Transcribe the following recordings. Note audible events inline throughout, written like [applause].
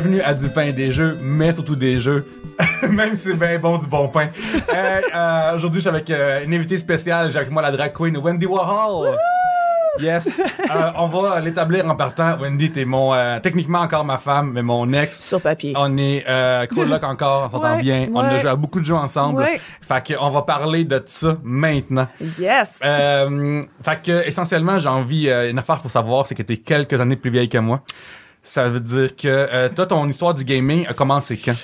bienvenue à Du pain et des jeux, mais surtout des jeux. [laughs] Même si c'est bien bon du bon pain. Euh, euh, Aujourd'hui, je suis avec euh, une invitée spéciale. J'ai avec moi la drag queen Wendy Warhol. Yes. Euh, on va l'établir en partant. Wendy, t'es mon, euh, techniquement encore ma femme, mais mon ex. Sur papier. On est euh, coloc encore, on s'entend Ouais, bien. On a joué à beaucoup de jeux ensemble. Ouais. Fait qu'on va parler de ça maintenant. Yes! Fait que essentiellement, j'ai envie une affaire pour savoir, c'est que t'es quelques années plus vieille que moi. Ça veut dire que euh, toi, ton histoire du gaming a commencé quand?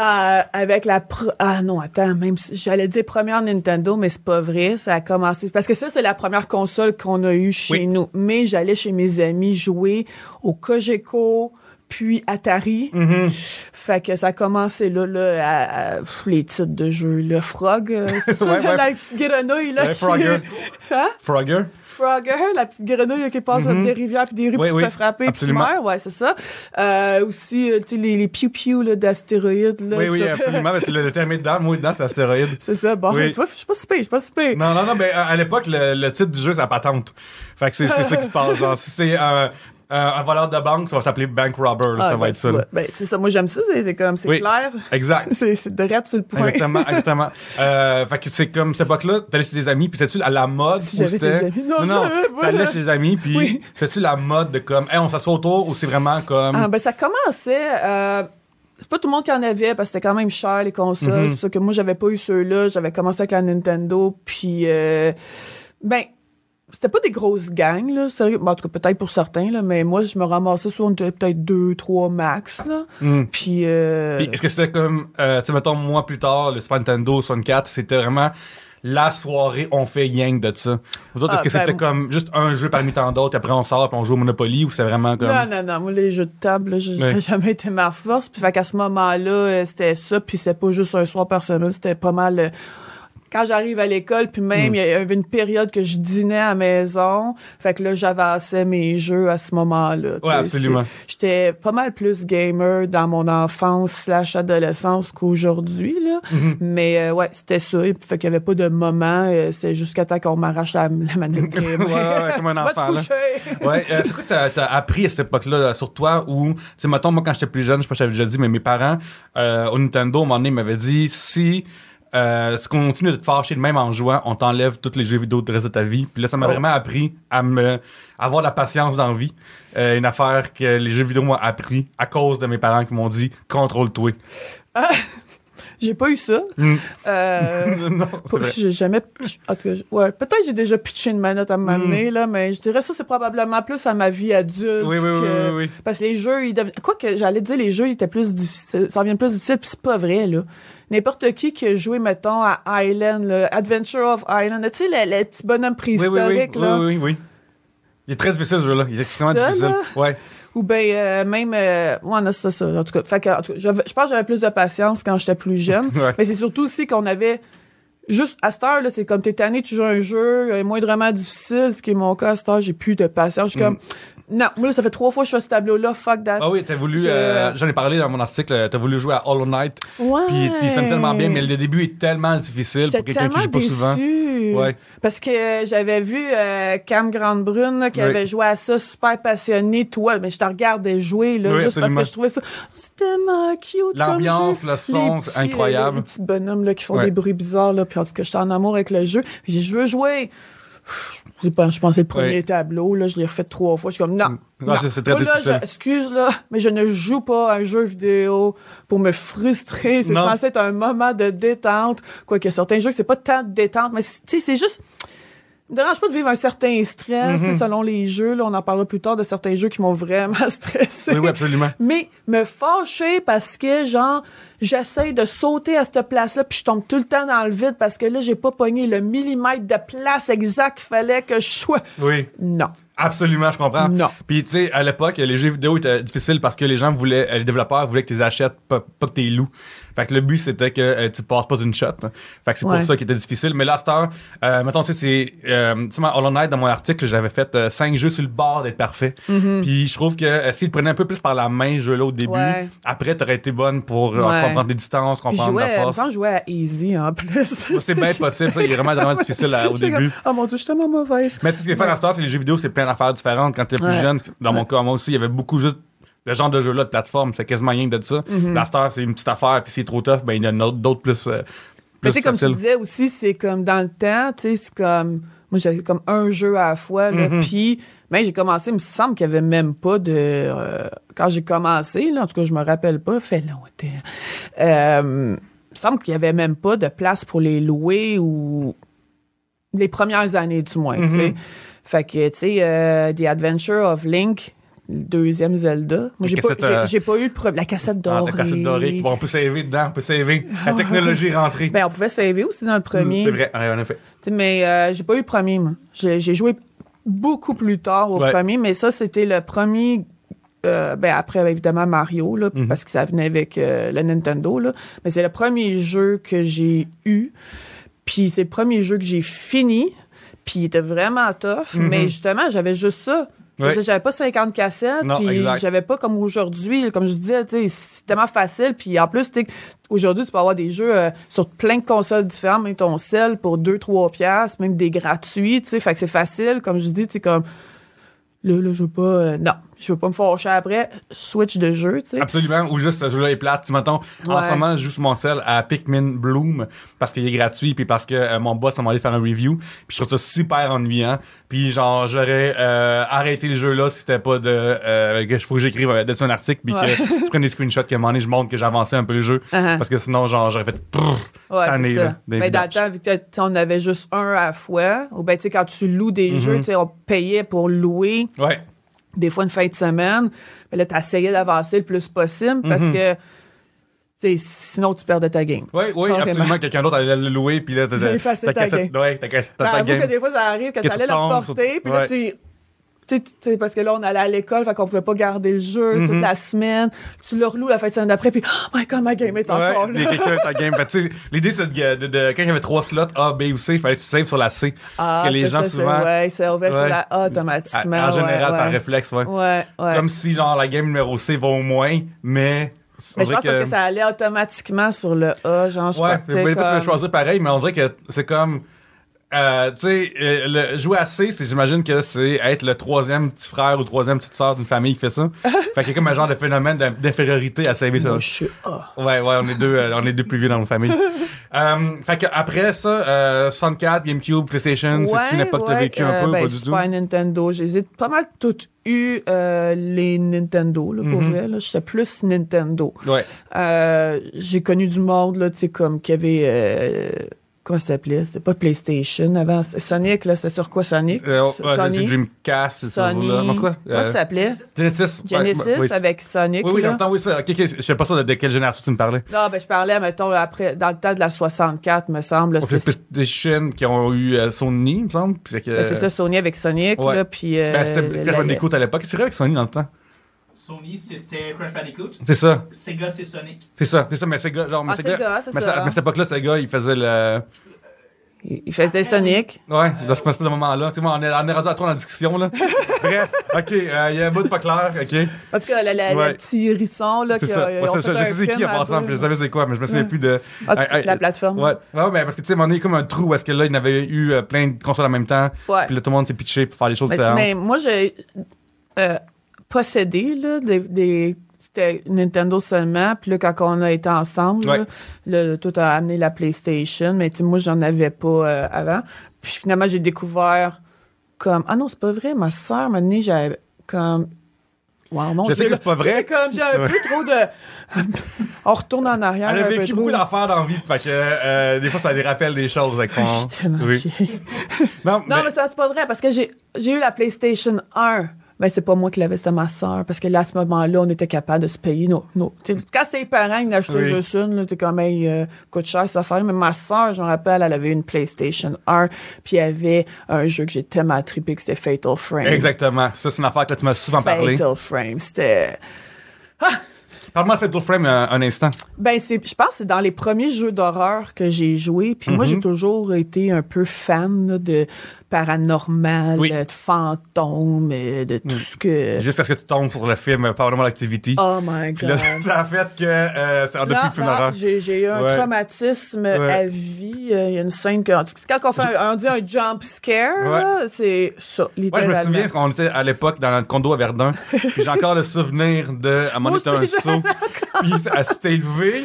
Euh, avec la... pr- Ah non, attends, même si j'allais dire première Nintendo, mais c'est pas vrai. Ça a commencé... Parce que ça, c'est la première console qu'on a eue chez Oui. nous. Mais j'allais chez mes amis jouer au Cogeco puis Atari. Mm-hmm. Fait que ça a commencé là, là à, les titres de jeu. Le Frog, euh, c'est ça, [laughs] Ouais, ouais. la petite grenouille, là. Ouais, qui- Frogger. [laughs] Hein? Frogger? Frogger, la petite grenouille qui passe des rivières puis des rues. Oui, puis oui, se fait frapper puis tu absolument. meurs. Ouais, c'est ça. Euh, aussi, euh, tu sais, les, les piou-piou d'astéroïdes. Oui, oui, absolument. Mais le, le terme dedans, moi dedans, c'est astéroïde. [laughs] c'est ça. Bon, Oui. tu vois, je suis pas si pire, je suis pas si pire. Non, non, non, mais à l'époque, le, le titre du jeu, c'est la patente. Fait que c'est c'est ça qui se passe. Genre, si c'est euh, euh, un voleur de banque, ça va s'appeler Bank Robber. là, ça va ben, être ça. Ben, c'est ça. Moi, j'aime ça. C'est comme, c'est Oui. clair. Exact. [laughs] C'est direct sur le point. Exactement, [laughs] exactement. Euh, fait que c'est comme cette époque-là, t'allais chez des amis, puis c'était-tu à la mode Si ou c'était- des amis. Non, non, non, t'allais chez des amis, puis Oui. c'était-tu la mode de comme, hey, on s'assoit autour, ou c'est vraiment comme, Ah, ben, ça commençait. euh, c'est pas tout le monde qui en avait parce que c'était quand même cher les consoles. Mhm. C'est pour ça que moi j'avais pas eu ceux-là. J'avais commencé avec la Nintendo. Puis euh, ben c'était pas des grosses gangs là, sérieux. Bon, en tout cas peut-être pour certains là, mais moi je me ramassais sur on était peut-être deux, trois max là. Hmm. Puis euh, Puis est-ce que c'était comme, euh, tu sais, mettons, moi plus tard, le Super Nintendo 64, c'était vraiment la soirée, on fait yang de ça. Vous autres, est-ce Ah, que c'était ben, comme juste un jeu parmi tant d'autres, après on sort, puis on joue au Monopoly, ou c'est vraiment comme. Non, non, non. Moi, les jeux de table, ça jamais été ma force. Puis, fait qu'à ce moment-là, euh, c'était ça. Puis, c'était pas juste un soir par semaine. C'était pas mal. Quand j'arrive à l'école, puis même, Mm. il y avait une période que je dînais à la maison. Fait que là, j'avançais mes jeux à ce moment-là. Ouais, absolument. J'étais pas mal plus gamer dans mon enfance slash adolescence qu'aujourd'hui, là. Mm-hmm. Mais, euh, ouais, c'était ça. Et fait qu'il y avait pas de moment. euh, c'est jusqu'à temps qu'on m'arrache la, la manette [laughs] Ouais, ouais, comme un enfant, là. Ouais, euh, c'est quoi que t'as, appris à cette époque-là sur toi où, tu sais, mettons, moi, quand j'étais plus jeune, je sais pas si j'avais déjà dit, mais mes parents, euh, au Nintendo, à un moment donné, m'avaient dit, si, euh, si on continue de te fâcher de même en jouant, on t'enlève tous les jeux vidéo de reste de ta vie. Puis là, ça m'a Oh. vraiment appris à me, à avoir la patience dans la vie. Euh, une affaire que les jeux vidéo m'ont appris à cause de mes parents qui m'ont dit, contrôle-toi. [laughs] J'ai pas eu ça. Mm. Euh, [laughs] non, j'ai jamais. En tout cas, ouais, peut-être j'ai déjà pitché une manette à m'amener, là, mais je dirais ça, c'est probablement plus à ma vie adulte. Mm. Oui, oui, oui, que- oui, oui. Parce que les jeux, ils devenaient. Quoi que j'allais dire, les jeux, ils étaient plus difficiles. Ça devient plus difficile, puis c'est pas vrai, là. N'importe qui qui a joué, mettons, à Island, là, Adventure of Island, tu sais, le, le petit bonhomme Oui, oui, oui, préhistorique, oui, là. oui, oui, oui. Il est très difficile, ce jeu-là. Il est extrêmement difficile. là? Ouais. Ou ben euh, même euh, ouais, non, c'est ça, en tout cas. Fait que, en tout cas, j'avais- je pense que j'avais plus de patience quand j'étais plus jeune. [laughs] Ouais. Mais c'est surtout aussi qu'on avait juste à cette heure là, c'est comme t'es tanné, tu joues à un jeu euh, moindrement difficile, ce qui est mon cas à cette heure, j'ai plus de patience. Je suis comme non, moi là, ça fait trois fois que je fais ce tableau là, fuck that. Ah oui, t'as voulu, Je- euh, j'en ai parlé dans mon article, t'as voulu jouer à Hollow Knight. ouais. Puis tu sonnes tellement bien, mais le début est tellement difficile J'étais pour quelqu'un qui tellement joue pas souvent. déçue. Ouais. Parce que euh, j'avais vu euh, Cam Grande-Brune là, qui Oui. avait joué à ça, super passionné, toi, mais je te regardais jouer, là, Oui, juste absolument. parce que je trouvais ça c'est tellement cute. comme L'ambiance, jeu. le son, Les c'est petits, incroyable. Les, petits bonhommes là, qui font Ouais. des bruits bizarres, là, puis en tout cas, j'étais en amour avec le jeu. Puis j'ai dit, je veux jouer. Je pas, je pensais le premier Ouais. tableau, là, je l'ai refait trois fois. Je suis comme, non. Ouais, non. c'est- très Moi, là, excuse, là, mais je ne joue pas à un jeu vidéo pour me frustrer. C'est Non. censé être un moment de détente. Quoique certains jeux, c'est pas tant de détente, mais c'est- tu sais, c'est juste. Dérange pas de vivre un certain stress, Mhm. selon les jeux. Là, on en parlera plus tard de certains jeux qui m'ont vraiment [laughs] stressé. Oui, oui, absolument. Mais me fâcher parce que, genre, j'essaie de sauter à cette place-là, puis je tombe tout le temps dans le vide parce que là, j'ai pas pogné le millimètre de place exact qu'il fallait que je sois. Oui. Non. Absolument, je comprends. Non. Puis tu sais, à l'époque, les jeux vidéo étaient difficiles parce que les gens voulaient, les développeurs voulaient que tu les achètes, pas, pas que tu les loues. Fait que le but c'était que euh, tu te passes pas une shot. Fait que c'est Ouais. pour ça qu'il était difficile. Mais là, heure, euh, mettons, tu sais, c'est, euh, tu sais, Hollow Knight, dans mon article, j'avais fait 5 jeux sur le bord d'être parfait. Puis je trouve que euh, s'ils te prenaient un peu plus par la main, ce jeu-là au début, Ouais. après, t'aurais été bonne pour euh, comprendre des distances, comprendre la force. je jouais à Easy en plus. C'est bien possible, ça, il est vraiment, vraiment difficile à- au [laughs] début. comme, Oh mon dieu, je suis tellement mauvaise. Mais tu sais, ce qui est fun à cette heure, c'est les jeux vidéo, c'est plein d'affaires différentes. Quand t'es plus jeune, dans mon cas, moi aussi, il y avait beaucoup juste le genre de jeu-là de plateforme, c'est quasiment rien de ça. La Star, c'est une petite affaire, puis c'est trop tough, ben il y en a d'autres plus, euh, Mais plus tu sais, comme tu disais aussi, c'est comme dans le temps, tu sais, c'est comme. Moi, j'avais comme un jeu à la fois, là. Mm-hmm. Puis, ben, j'ai commencé, il me semble qu'il n'y avait même pas de. euh, quand j'ai commencé, là, en tout cas, je me rappelle pas, fait longtemps. Euh, il me semble qu'il n'y avait même pas de place pour les louer ou. Les premières années, du moins, tu Mm-hmm. sais. Fait que, tu sais, euh, The Adventure of Link, deuxième Zelda. Moi, j'ai pas, euh, j'ai pas eu le premier. La cassette Ah, dorée. la cassette dorée, bon, on peut saver dedans, on peut saver. La technologie est rentrée. Ben, on pouvait saver aussi dans le premier. c'est vrai, ouais, en effet. Mais euh, j'ai pas eu le premier, moi. J'ai joué beaucoup plus tard au Ouais. premier, mais ça, c'était le premier. euh, ben après, évidemment, Mario, là, Mhm. parce que ça venait avec le Nintendo. Là. Mais c'est le premier jeu que j'ai eu. Puis c'est le premier jeu que j'ai fini. Puis il était vraiment tough. Mhm. Mais justement, j'avais juste ça. J'avais pas 50 cassettes. Puis j'avais pas comme aujourd'hui. Comme je disais, c'est tellement facile. Puis en plus, aujourd'hui, tu peux avoir des jeux euh, sur plein de consoles différentes, même ton sel pour 2-3 piastres, même des gratuits, tu sais. Fait que c'est facile. Comme je dis, tu sais, comme... Là, là, je veux pas... euh, non, je veux pas me fâcher après. Switch de jeu, tu sais. Absolument, ou juste ce jeu-là est plate. Tu m'entends, en Ouais. ce moment, je joue sur mon sel à Pikmin Bloom parce qu'il est gratuit, puis parce que euh, mon boss m'a demandé de faire un review, puis je trouve ça super ennuyant. Puis genre, j'aurais euh, arrêté le jeu-là si c'était pas de... Euh, que faut que j'écrive euh, dessus un article, puis Ouais. que je prenne des screenshots, que à un moment donné, je montre que avancé un peu le jeu, Uh-huh. parce que sinon, genre, j'aurais fait... Ouais, tanné, c'est là, Mais dans le temps, vu avait juste un à la fois, ou ben, tu sais, quand tu loues des Mm-hmm. jeux, tu sais, on payait pour louer Ouais. Des fois une fin de semaine. Mais là, t'essayais d'avancer le plus possible parce Mm-hmm. que, sinon, tu perdais ta game. Oui, oui, absolument. Quelqu'un d'autre allait le louer, puis là, t'as [laughs] ta game. Ouais, t'as Ben, ta que des fois, ça arrive que Que t'allais tu la tombes porter, puis là, ouais. tu... Tu tu sais, parce que là, on allait à l'école, fait qu'on pouvait pas garder le jeu toute la semaine. Tu le reloues la fin de semaine d'après, puis oh my god, ma game est encore Ouais, là. ta game. Fait, tu sais, L'idée, c'est de, de- de- quand il y avait trois slots, A, B ou C, il fallait que tu saves sur la C. Ah, parce que les gens, ça, souvent, Ouais, ouvert sur Ouais. la A à- automatiquement. en général, ouais, par réflexe, ouais. Ouais, ouais. Comme si, genre, la game numéro C va au moins, mais. Mais je pense parce que ça allait automatiquement sur le A, genre, je Ouais, fois, tu vas choisir pareil, mais on dirait que c'est comme. Euh, tu sais, euh, le- jouer à C, c'est, j'imagine que c'est être le troisième petit frère ou troisième petite sœur d'une famille qui fait ça. [laughs] fait qu'il y a comme un genre de phénomène d'in- d'infériorité à saver ça. Moi, je suis A. Ouais, ouais, on est deux, euh, on est deux plus vieux dans nos familles. [laughs] euh, fait que après ça, euh, 64, GameCube, PlayStation, c'est une époque que t'as ouais, vécu un peu, ben, pas du tout? Nintendo. J'ai pas mal toutes eu euh, les Nintendo, là, pour Mhm. vrai. là. J'étais plus Nintendo. Ouais. Euh, J'ai connu du monde, là, tu sais, comme qu'il y avait... euh, comment ça s'appelait? C'était pas PlayStation avant. Sonic, là, c'était sur quoi, Sonic? Euh, ouais, c'est Sony? Dreamcast, c'est. Sony. là. C'est? Comment Euh, ça s'appelait? Genesis. Genesis Ouais, oui, avec Sonic, Oui, oui, longtemps, oui, ça. Ok, ok, je sais pas ça de, de quelle génération tu me parlais. Non, ben, je parlais, mettons, après, dans le temps de la 64, me semble. Pour les qui ont eu euh, Sony, me semble. c'est ben, c'est ça, Sony avec Sonic, ouais. là, puis... euh, Ben, c'était la- à l'époque. C'est vrai avec Sony dans le temps? Sony, c'était Crash Bandicoot. C'est ça. Sega, c'est Sonic. C'est ça. C'est ça, mais Sega, genre, mais Ah, Sega- Sega, c'est mais ça. mais à cette époque-là, Sega, il faisait le. Il faisait Sonic. Ouais, dans ce, ce moment-là. Tu sais, moi, on est, on est rendu à toi dans la discussion, là. [laughs] Bref, ok, euh, il y a un bout de pas clair, ok. En tout cas, le, le- le Ouais. petit hérisson, là, C'est qui ça. a, Ouais, ça. Je un sais c'est qui en passant, je savais c'est quoi, mais je me souviens Ouais. plus de. Ah, ah, la plateforme. Ouais, ouais, mais parce que tu sais, moment donné, comme un trou est-ce que là, il y avait eu euh, plein de consoles en même temps. Ouais. Puis là, tout le monde s'est pitché pour faire les choses Mais, différentes. mais moi, j'ai euh, possédé là, des, des- c'était Nintendo seulement. Puis là, quand on a été ensemble, Ouais. là, là, tout a amené la PlayStation. Mais moi, j'en avais pas euh, avant. Puis finalement, j'ai découvert comme... Ah non, c'est pas vrai. Ma soeur m'a donné, j'avais comme... Wow, mon Je sais Dieu, que c'est pas vrai. C'est comme, j'ai un Ouais. peu trop de... [laughs] on retourne en arrière. Elle a vécu beaucoup d'affaires dans la vie, fait que euh, des fois, ça les rappelle des choses avec son. [laughs] Je suis tellement Oui. chiée. Non, Non, mais, ça, c'est pas vrai, parce que j'ai eu la PlayStation 1. Ben, c'est pas moi qui l'avais, c'était ma soeur. Parce que là, à ce moment-là, on était capable de se payer nos. nos quand c'est les parents qui n'achetaient Oui. juste une, t'es comme, hey, euh, coûte cher cette affaire. Mais ma soeur, je me rappelle, elle avait une PlayStation 1, puis il y avait un jeu que j'ai tellement trippé que c'était Fatal Frame. Exactement. Ça, c'est une affaire que tu m'as souvent parlé. Fatal Frame, c'était. Parle-moi de Fatal Frame un, un instant. Ben, c'est, je pense que c'est dans les premiers jeux d'horreur que j'ai joué. Puis moi, Mhm. j'ai toujours été un peu fan là, de paranormal, Oui. euh, de fantômes, euh, de tout Mm. ce que. Juste parce que tu tombes sur le film Paranormal Activity. Oh my là, god. [laughs] ça a fait que euh, ça a depuis Non, le j'ai j'ai eu un Ouais. traumatisme Ouais. à vie. Euh, Il y a une scène que quand on fait un, on dit un jump scare, Ouais. là, c'est ça, Ouais, je littéralement. me souviens, qu'on était à l'époque dans notre condo à Verdun. j'ai encore le souvenir de. À un moment donné, un saut. Puis elle s'était élevée.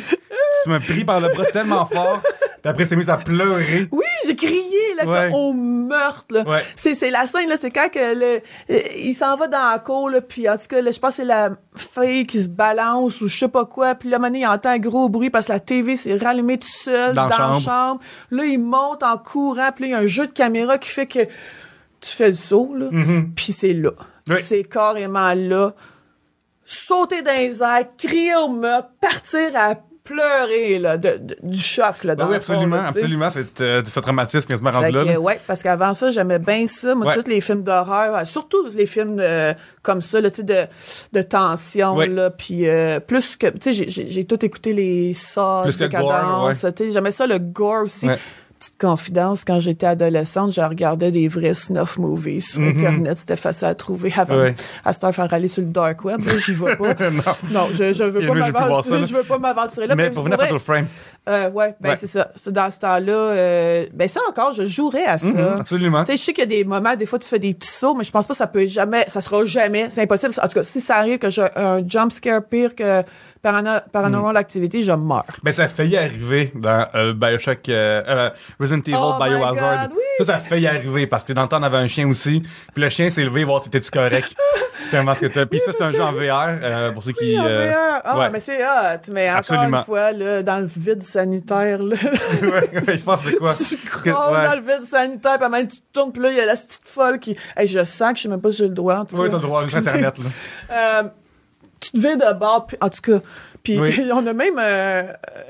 Tu m'as pris par le bras tellement fort. Puis après, s'est mise à pleurer. Oui, j'ai crié là, Ouais. comme au meurtre. Là. Ouais. C'est, c'est la scène, là, c'est quand que le, euh, il s'en va dans la cour, là, puis en tout cas, là, je pense que c'est la fille qui se balance ou je sais pas quoi, puis là, donné, il entend un gros bruit parce que la TV s'est rallumée tout seul Dans dans, la la chambre. Là, il monte en courant, puis là, il y a un jeu de caméra qui fait que tu fais le saut, là, Mhm. puis c'est là. Oui. C'est carrément là. Sauter dans les airs, crier au meurtre, partir à pleurer là, de, de- du choc. Là, Ben dans oui, fond, absolument, là, absolument. C'est euh, ce traumatisme quasiment rendu Fait là. que, ouais, parce qu'avant ça, j'aimais bien ça. Moi, Ouais. tous les films d'horreur, surtout les films euh, comme ça, là, tu sais, de, de tension, Ouais. là, puis euh, plus que, tu sais, j'ai- tout écouté les que les cadences, tu sais, j'aimais ça, le gore aussi. Petite confidence, quand j'étais adolescente, je regardais des vrais snuff movies sur Mhm. Internet. C'était facile à trouver avant. Ouais. À heure, faire aller sur le dark web, là, j'y vais pas. [laughs] non. non, je, je veux pas je veux m'aventurer. là. Je veux pas m'aventurer là. Mais pour venir à Frame. Euh, ouais, ben Ouais. c'est ça. Dans ce temps-là, euh, ben ça encore, je jouerais à ça. Mhm, absolument. Tu sais, je sais qu'il y a des moments, des fois, tu fais des petits sauts, mais je pense pas que ça peut jamais, ça sera jamais, c'est impossible. En tout cas, si ça arrive que j'ai un jump scare pire que Parano- Paranormal Activity, je meurs. Ben, ça a failli arriver dans euh, Bioshock, euh, euh, Resident Evil Oh my Biohazard. God, oui. Ça, ça a failli arriver parce que dans le temps, on avait un chien aussi. Puis le chien s'est levé, voir si t'étais-tu correct. Tellement ce que t'as. Puis ça, c'est un jeu en VR, euh, pour ceux qui. Oui, en euh, VR. Ah, ouais. mais c'est hot. Mais encore Absolument. une fois, là, dans le vide sanitaire, là, [laughs] ouais, il se passe de quoi? [laughs] tu Que- ouais. dans le vide sanitaire, puis même tu te tournes, puis là, il y a la petite folle qui. Hey, je sens que je sais même pas si j'ai le droit. En tout Oui, cas. t'as le droit sur. Internet, là. Euh, tu te vais de bord, puis- en tout cas. Puis Oui. [laughs] on a même. euh,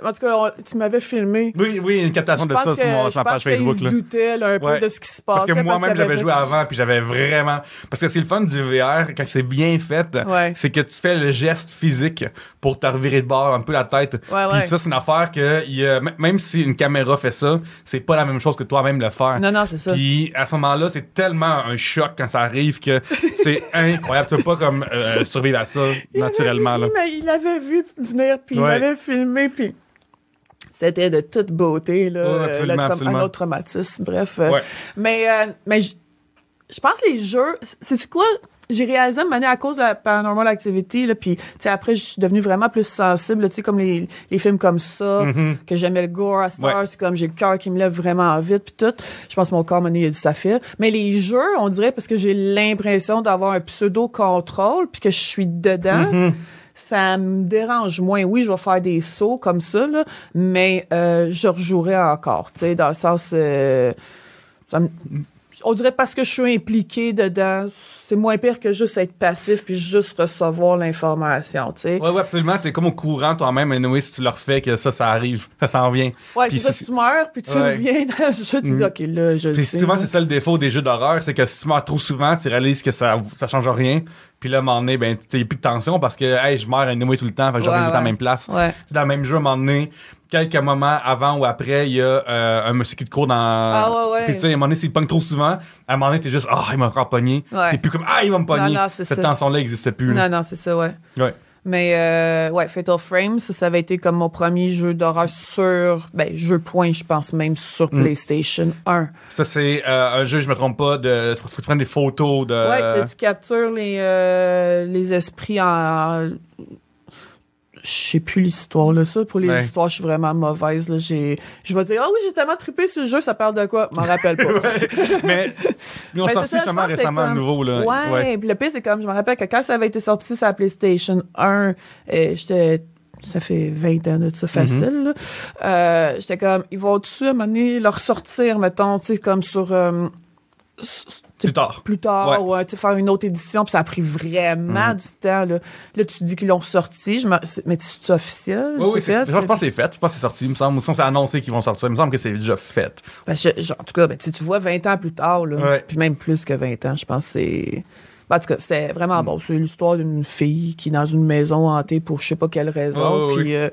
en tout cas, on- tu m'avais filmé. Oui, oui, une captation de ça sur, mon, je sur ma page Facebook, se doutaient là, un peu de ce qui se passait. Parce que moi-même, j'avais joué avant, puis j'avais vraiment. Parce que c'est le fun du VR, quand c'est bien fait, Ouais. c'est que tu fais le geste physique pour te revirer de bord un peu la tête. Ouais, Puis ouais. ça, c'est une affaire que, il y a- même si une caméra fait ça, c'est pas la même chose que toi-même le faire. Non, non, c'est ça. Puis à ce moment-là, c'est tellement un choc quand ça arrive que c'est [laughs] incroyable. Tu peux pas comme euh, survivre à ça Il naturellement. avait Là. mais il avait vu venir, puis il m'avait filmé, puis c'était de toute beauté, là, Ouais, euh, le absolument. un autre traumatisme. Bref. euh, Ouais. Mais, euh, mais je pense que les jeux, c'est quoi? J'ai réalisé une année à cause de la Paranormal Activity, là, puis après, je suis devenue vraiment plus sensible, tu sais, comme les, les films comme ça, que j'aimais le gore à Star, Mm-hmm. Ouais. c'est comme j'ai le cœur qui me lève vraiment vite, puis tout. Je pense que mon corps, maintenant, il a ça fait. Mais les jeux, on dirait, parce que j'ai l'impression d'avoir un pseudo-contrôle, puis que je suis dedans, Mm-hmm. Ça me dérange moins. Oui, je vais faire des sauts comme ça, là, mais euh, je rejouerai encore, tu sais, dans le sens... euh, ça me- on dirait parce que je suis impliqué dedans, c'est moins pire que juste être passif puis juste recevoir l'information, tu sais. Ouais, ouais, absolument. T'es comme au courant toi-même, anyway, si tu le refais, que ça, ça arrive, ça s'en vient. Ouais, Puis si- tu meurs puis tu Ouais. reviens dans le jeu, tu dis, Mhm. OK, là, je le Puis sais. souvent, c'est ça le défaut des jeux d'horreur, c'est que si tu meurs trop souvent, tu réalises que ça, ça change rien. Puis là, à un moment donné, ben, t'as plus de tension parce que, hey, je meurs anyway tout le temps, fait que je reviens tout à la même place. Ouais. C'est dans le même jeu, à un moment donné, quelques moments avant ou après, il y a euh, un monsieur qui te court dans. Ah, ouais, ouais. Puis tu sais, à un moment donné, s'il te pogne trop souvent, à un moment donné, t'es juste, ah, il m'a encore pogné. Ouais. T'es plus comme, ah, il va me pogner. Non, Cette tension-là n'existait plus. là. Non, non, c'est ça, ouais. Ouais. Mais euh, ouais, Fatal Frame, ça, ça avait été comme mon premier jeu d'horreur sur, ben, jeu point, je pense même sur Mm. PlayStation 1. Ça, c'est euh, un jeu, je me trompe pas, de. Faut que tu prennes des photos de. Ouais, tu captures les, euh, les esprits en. Je sais plus l'histoire, là. Ça, pour les Ouais. histoires, je suis vraiment mauvaise, là. J'ai, je vais dire, ah oui, j'ai tellement trippé sur le jeu, ça parle de quoi? Je m'en rappelle pas. [laughs] Mais. Lui, on Ben, sorti ça, justement récemment un comme- nouveau, là. Ouais, puis le pire, c'est comme, je me rappelle que quand ça avait été sorti sur la PlayStation 1, euh, j'étais. Ça fait 20 ans de ça facile, là. Euh, j'étais comme, ils vont dessus à un moment donné le ressortir, mettons, tu sais, comme sur. euh, Plus tard. plus tard, Ouais. ou tu sais, faire une autre édition, puis ça a pris vraiment Mhm. du temps. Là, là tu dis qu'ils l'ont sorti, je me... mais c'est officiel? Oui, oui, fait? je pense que c'est fait. Je pense que c'est sorti. Il me semble. Ou sinon, c'est annoncé qu'ils vont sortir. Il me semble que c'est déjà fait. Ben, je- je- en tout cas, ben, tu vois, 20 ans plus tard, là, Ouais. puis même plus que 20 ans, je pense que c'est... Ben, en tout cas, c'est Mm. vraiment bon. C'est l'histoire d'une fille qui est dans une maison hantée pour je sais pas quelle raison. Ouais, ouais, puis euh,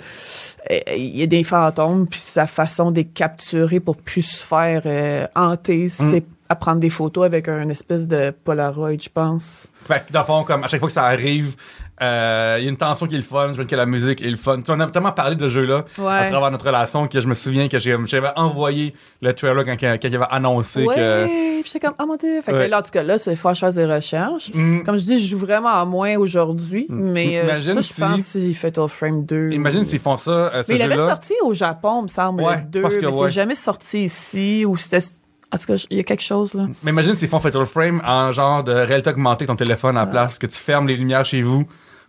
euh, il y a des fantômes, puis sa façon de les capturer pour plus se faire euh, hanter, Mm. c'est à prendre des photos avec un espèce de Polaroid, je pense. Fait que dans le fond, comme à chaque fois que ça arrive, euh, il y a une tension qui est le fun, je veux que la musique est le fun. Tu, on a tellement parlé de ce jeu-là Ouais. à travers notre relation que je me souviens que j'ai- j'avais envoyé le trailer quand, quand, quand il avait annoncé ouais, que. j'étais comme, oh mon dieu. Fait que là, en tout cas, là, c'est faut fasse des recherches. Mm. Comme je dis, je joue vraiment moins aujourd'hui, mais euh, ça, je si- pense c'est Fatal Frame 2. Imagine s'ils font ça, euh, ce Mais il avait sorti au Japon, me semble, Ouais, le 2, je pense que mais c'est jamais sorti ici, ou c'était... En tout cas, il y a quelque chose, là. Mais imagine s'ils font Fatal Frame en genre de réalité augmentée ton téléphone à la place, que tu fermes les lumières chez vous,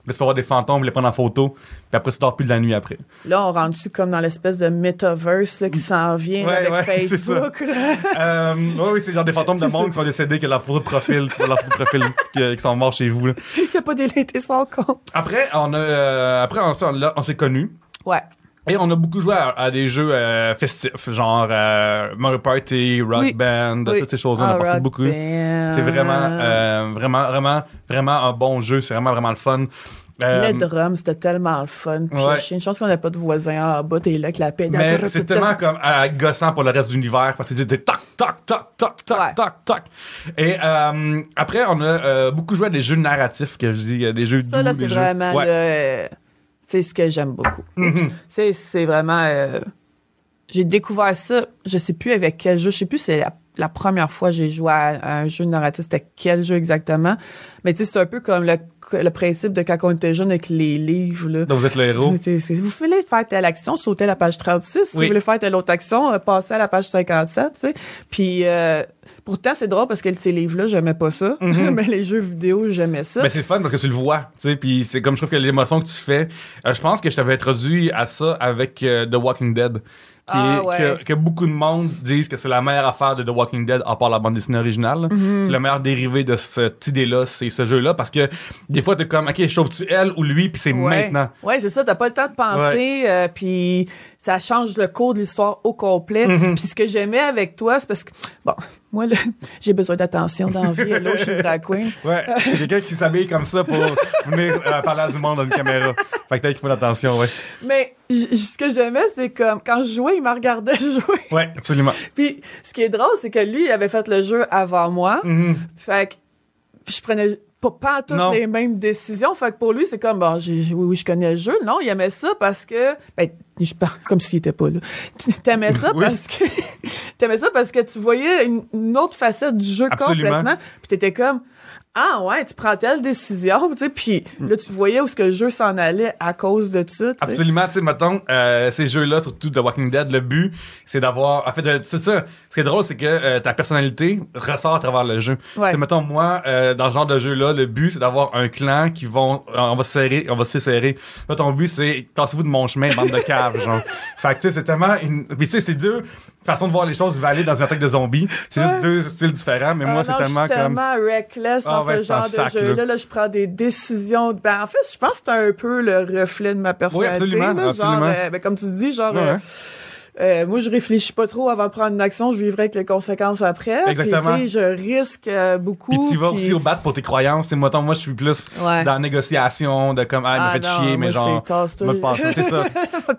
là, tu peux avoir des fantômes, les prendre en photo, puis après tu dors plus de la nuit après. Là, on rentre comme dans l'espèce de metaverse là, qui s'en vient là, Ouais, avec ouais, [laughs] c'est ça. Facebook. là? euh, ouais, oui, c'est genre des [laughs] fantômes de monde qui sont décédés, qui ont leur photo de profil, tu vois leur photo de profil qui, qui sont morts chez vous. là. [laughs] Il a pas délété son compte. Après, on a, euh, après on, s'est- on, on s'est connus. Ouais. Et on a beaucoup joué à, à des jeux euh, festifs, genre euh, Mario Party, Rock Oui. Band, Oui. toutes ces choses-là. on a Ah, passé beaucoup. C'est vraiment, euh, vraiment, vraiment, vraiment un bon jeu. C'est vraiment, vraiment le fun. Euh, Le drum, c'était tellement le fun. Puis ouais. j'ai une chance qu'on n'a pas de voisins en bas. T'es là avec la pédale. mais c'est tellement comme euh, gossant pour le reste de l'univers parce que c'est des toc, toc, toc, toc, toc, Ouais. toc, toc. Et euh, après, on a euh, beaucoup joué à des jeux narratifs, que je dis, des jeux Ça, doux, là, c'est vraiment le- C'est ce que j'aime beaucoup. C'est c'est vraiment... euh, J'ai découvert ça, je sais plus avec quel jeu, je sais plus c'est la, la première fois que j'ai joué à, à un jeu narratif, c'était quel jeu exactement? Mais tu sais, c'est un peu comme le, le principe de quand on était jeune avec les livres, là. Donc vous êtes le héros. C'est- vous voulez faire telle action, sauter à la page 36. Si Oui. vous voulez faire telle autre action, euh, passer à la page 57, tu sais. Puis, euh, pourtant, c'est drôle parce que ces livres-là, j'aimais pas ça. [laughs] Mais les jeux vidéo, j'aimais ça. Mais c'est fun parce que tu le vois, tu sais, puis c'est comme je trouve que l'émotion que tu fais. euh, je pense que je t'avais introduit à ça avec euh, The Walking Dead. Qui Ah, est- ouais. que, que beaucoup de monde disent que c'est la meilleure affaire de The Walking Dead à part la bande dessinée originale. Mm-hmm. C'est le meilleur dérivé de cette idée-là, c'est ce jeu-là parce que des fois t'es comme ok sauves-tu elle ou lui puis c'est Ouais. maintenant. Ouais, c'est ça. T'as pas le temps de penser, euh, puis ça change le cours de l'histoire au complet. Mm-hmm. Puis ce que j'aimais avec toi, c'est parce que, bon, moi, [laughs] j'ai besoin d'attention dans la vie. Là, je suis drag queen. Ouais, c'est quelqu'un qui s'habille comme ça pour venir euh, parler à du monde dans une caméra. Fait que t'as qu'il faut l'attention, ouais. Mais ce que j'aimais, c'est comme, quand je jouais, il me regardait [laughs] jouer. Ouais, absolument. Puis ce qui est drôle, c'est que lui, il avait fait le jeu avant moi. Mhm. Fait que je prenais pas, pas toutes Non. les mêmes décisions. Fait que pour lui, c'est comme, bon, oui, oui, je connais le jeu. Non, il aimait ça parce que, ben, je parle comme s'il était pas là. [laughs] T'aimais ça Oui. parce que, t'aimais ça parce que tu voyais une, une autre facette du jeu Absolument. complètement. Puis t'étais comme, ah ouais, tu prends telle décision, tu sais. Puis là, tu voyais où ce que le jeu s'en allait à cause de ça. Absolument, tu sais, mettons, euh, ces jeux-là, surtout The Walking Dead, le but, c'est d'avoir. En fait, de- c'est ça. Ce qui est drôle, c'est que euh, ta personnalité ressort à travers le jeu. Ouais. C'est, mettons, moi, euh, dans ce genre de jeu-là, le but, c'est d'avoir un clan qui vont. on va se serrer, on va se serrer. Là, ton but, c'est tassez-vous de mon chemin, bande de caves, genre. Fait que, tu sais, c'est tellement. Une... Puis, tu sais, c'est deux façons de voir les choses valides dans une attaque de zombies. C'est juste deux styles différents, mais Ah moi, non, c'est tellement je suis comme. tellement reckless dans Ah ouais, ce genre sac, de jeu-là. Là, je prends des décisions. Ben, en fait, je pense que c'est un peu le reflet de ma personnalité. absolument, là. absolument. Genre, euh, ben, comme tu dis, genre, Ouais, euh. Euh, moi, je réfléchis pas trop avant de prendre une action. Je vivrai avec les conséquences après. Puis, Exactement. tu sais, je risque euh, beaucoup. Puis tu vas puis- aussi au bat pour tes croyances. Mettons, moi, je suis plus Ouais. dans la négociation, de comme, ah, il m'a Ah fait non, chier, mais moi, genre. m'a [laughs] passé, c'est ça.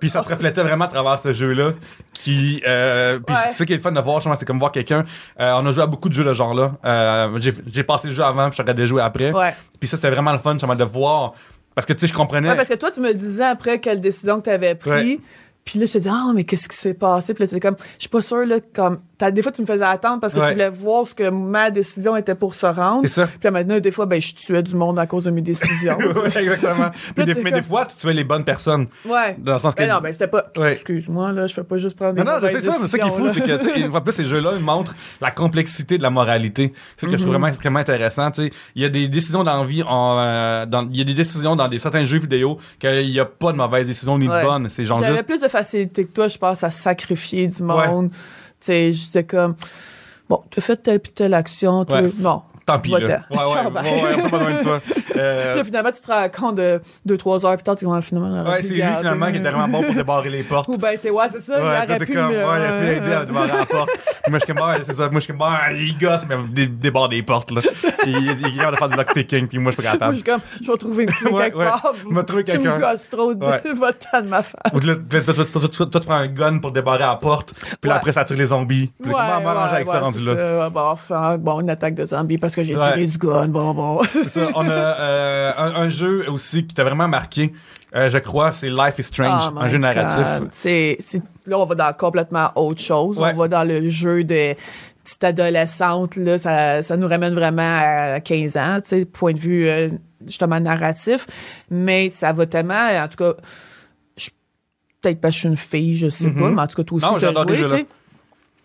Puis ça se reflétait vraiment à travers ce jeu-là. Qui, euh, puis Ouais. c'est ça qui est le fun de voir, justement, c'est comme voir quelqu'un. Euh, on a joué à beaucoup de jeux de ce genre-là. Euh, j'ai, passé le jeu avant, puis je regardais jouer après. Ouais. Puis ça, c'était vraiment le fun, justement, de voir. Parce que tu sais, je comprenais. Ouais, parce que toi, tu me disais après quelle décision que tu avais pris. Puis là, je te dis, ah, mais qu'est-ce qui s'est passé? Puis là, tu comme, je suis pas sûre, là, comme, des fois, tu me faisais attendre parce que Ouais. tu voulais voir ce que ma décision était pour se rendre. C'est ça. Puis là, maintenant, des fois, ben, je tuais du monde à cause de mes décisions. [laughs] Ouais, exactement. Des- mais des fois, tu tuais les bonnes personnes. ouais. Dans le sens que. Ben non, ben, c'était pas, Ouais. excuse-moi, là, je fais pas juste prendre des Non, non, c'est ça, c'est ça qui est fou, c'est que, tu sais, une fois plus, ces jeux-là, ils montrent la complexité de la moralité. C'est ce que je Mm-hmm. trouve vraiment extrêmement intéressant, tu sais. Il y a des décisions dans la vie, en, euh, dans, il y a des décisions dans des certains jeux vidéo qu'il n'y a pas de mauvaises décisions ni de bonnes. C'est genre J'avais juste. plus de facilité que toi, je pense, à sacrifier du monde. Sais, j'étais comme, bon, tu as fait telle puis telle action, Ouais. non. Tant pis, là. Ouais, ouais, [laughs] ouais, pas besoin de toi. [laughs] Euh, Puis là, finalement, tu te rends compte de 2-3 heures plus tard, tu dis, finalement, ouais, c'est lui finalement qui était vraiment bon pour débarrer les portes. [laughs] Ou ben, tu sais, ouais, c'est ça, Ouais, il aurait pu comme, me- ouais, il a pu l'aider à débarrer la porte. Moi, je suis comme, ouais, c'est ça. Moi, je suis comme, ouais, il gosse, mais dé- débarre des portes, là. Il, il est capable de faire du lockpicking, puis moi, je suis pas Moi, je capable. suis comme, je vais trouver une clé Ouais, quelque ouais. part. Je vais trouver Tu quelqu'un. me gosses trop de Ouais. votre de ma femme. Ou toi, tu prends un gun pour débarrer la porte, puis après, ça tire les zombies. Puis là, comment m'arranger avec ça rendu là? bon, une attaque de zombies parce que j'ai Ouais. tiré du gun. Bon, bon. C'est ça. On a euh, un, un jeu aussi qui t'a vraiment marqué, euh, je crois, c'est Life is Strange, Oh un jeu narratif. C'est, là, on va dans complètement autre chose. Ouais. On va dans le jeu de petite adolescente. Là, ça, ça nous ramène vraiment à 15 ans, tu sais, point de vue euh, justement narratif. Mais ça va tellement, en tout cas, je- peut-être parce que je suis une fille, je sais pas, Mhm. mais en tout cas, toi aussi, tu as joué, tu sais.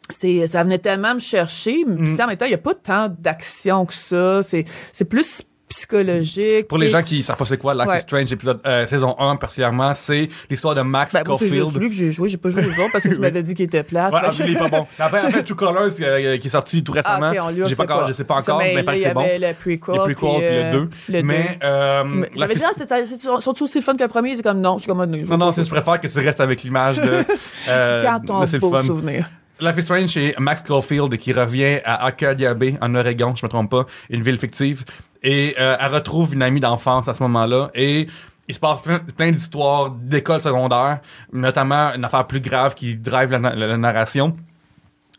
C'est, ça venait tellement me chercher. Puis Mhm. en même temps, il n'y a pas tant d'action que ça. C'est, c'est plus psychologique. Pour les gens qui savent pas c'est quoi, Life Ouais. is Strange, épisode, euh, saison 1 particulièrement, c'est l'histoire de Max Ben, moi, c'est Caulfield. celui que j'ai joué. J'ai pas joué aux autres parce que [laughs] tu m'avais dit qu'il était plate. Ouais, ah, que- il est pas bon. [laughs] Après, fait, True Colors, euh, qui est sorti tout récemment, Ah, ok, on lui, on j'ai pas encore, je sais pas encore, mais, mais pas y c'est bon. le prequel. Le prequel, puis le euh, 2. le. Mais, euh, Mais J'avais dit, ah, sont- sont-ils aussi fun que le premier? C'est comme, non, je suis comme, je Non, non, c'est- je préfère que tu restes avec l'image de. [laughs] euh, Quand le beau souvenir. Life is Strange, c'est Max Caulfield qui revient à Arcadia Bay, en Oregon, je me trompe pas, une ville fictive. Et euh, elle retrouve une amie d'enfance à ce moment-là. Et il se passe plein, d'histoires d'école secondaire, notamment une affaire plus grave qui drive la, la narration.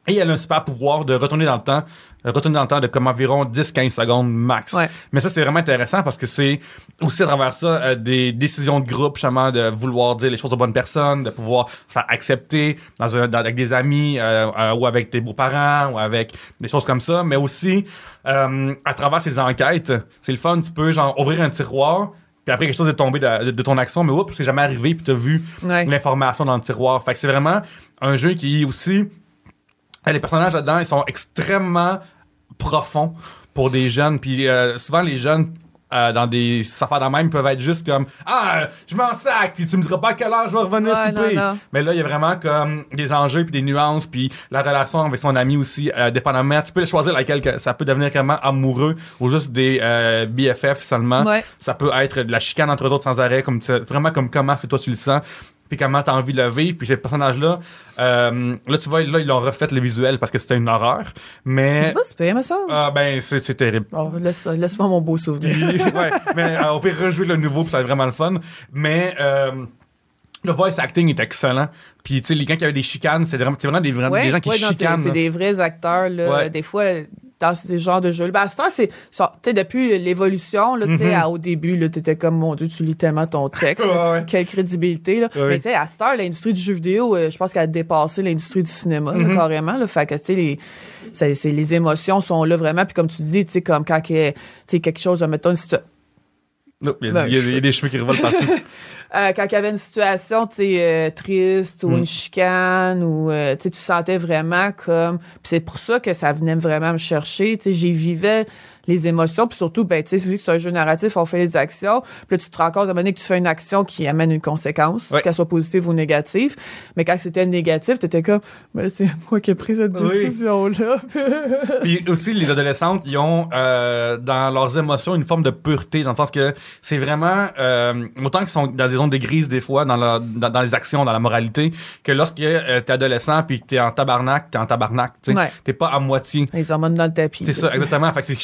Et elle a un super pouvoir de retourner dans le temps, retourner dans le temps de comme environ 10-15 secondes max. Ouais. Mais ça, c'est vraiment intéressant parce que c'est aussi à travers ça euh, des décisions de groupe, justement, de vouloir dire les choses aux bonnes personnes, de pouvoir faire accepter dans un, dans- avec des amis euh, euh, ou avec tes beaux-parents ou avec des choses comme ça. Mais aussi, à travers ces enquêtes, c'est le fun, tu peux genre ouvrir un tiroir puis après quelque chose est tombé de, de- de ton action, mais oups, c'est jamais arrivé, puis t'as vu Ouais. l'information dans le tiroir. Fait que c'est vraiment un jeu qui est aussi les personnages là-dedans, ils sont extrêmement profonds pour des jeunes. Puis euh, souvent, les jeunes, euh, dans des affaires de même, peuvent être juste comme Ah, je m'en sac, puis tu me diras pas à quelle heure je vais revenir Ouais, souper. non, non. Mais là, il y a vraiment comme des enjeux, puis des nuances, puis la relation avec son ami aussi, euh, dépendamment. Tu peux choisir laquelle que ça peut devenir carrément amoureux ou juste des euh, BFF seulement. Ouais. Ça peut être de la chicane entre eux autres sans arrêt, comme vraiment comme comment c'est toi tu le sens, puis comment t'as envie de le vivre. Puis ces personnages-là, euh, là tu vois, là ils l'ont refait le visuel parce que c'était une horreur, mais C'est pas super, mais ça. ah ben c'est terrible. Oh, laisse, laisse-moi mon beau souvenir. Puis, [laughs] ouais, mais euh, on peut rejouer le nouveau, puis ça va être vraiment le fun. Mais euh, le voice acting est excellent. Puis tu sais, les- il y avait des chicanes, c'est vraiment, c'est vraiment des, Ouais, des gens qui ouais, c'est- chicanent. C'est là. des vrais acteurs, là. Ouais. Des fois, dans ces genres de jeux. Ben, à ce temps, c'est. ça- Tu sais, depuis l'évolution, là, tu sais, Mhm. à- au début, là, t'étais comme, mon Dieu, tu lis tellement ton texte. [laughs] Ouais, ouais. Quelle crédibilité, là. Ouais. Mais tu sais, à cette heure, l'industrie du jeu vidéo, euh, je pense qu'elle a dépassé l'industrie du cinéma, là, Mhm. carrément, là. Fait que, tu sais, les, les émotions sont là vraiment. Puis comme tu dis, tu sais, comme quand tu sais, quelque chose, mettons, une situa- Non, il y a, il y des cheveux qui revolent partout. [laughs] Euh, quand il y avait une situation euh, triste ou Mm. une chicane ou euh, tu sentais vraiment comme puis c'est pour ça que ça venait vraiment me chercher tu sais j'y vivais les émotions puis surtout ben tu sais vu que c'est un jeu narratif on fait les actions puis là tu te rends compte à un moment donné que tu fais une action qui amène une conséquence qu'elle soit positive ou négative mais quand c'était négatif t'étais comme ben c'est moi qui ai pris cette Oui. décision là [laughs] Puis aussi, les adolescentes, ils ont euh, dans leurs émotions une forme de pureté, dans le sens que c'est vraiment euh, autant qu'ils sont dans des zones de grise des fois, dans, leur- dans, dans les actions, dans la moralité, que lorsque euh, t'es adolescent puis que t'es en tabarnak, t'es en tabarnak, tu sais, Ouais. t'es pas à moitié. ils emmenent dans le tapis C'est ça, exactement. Fait que ces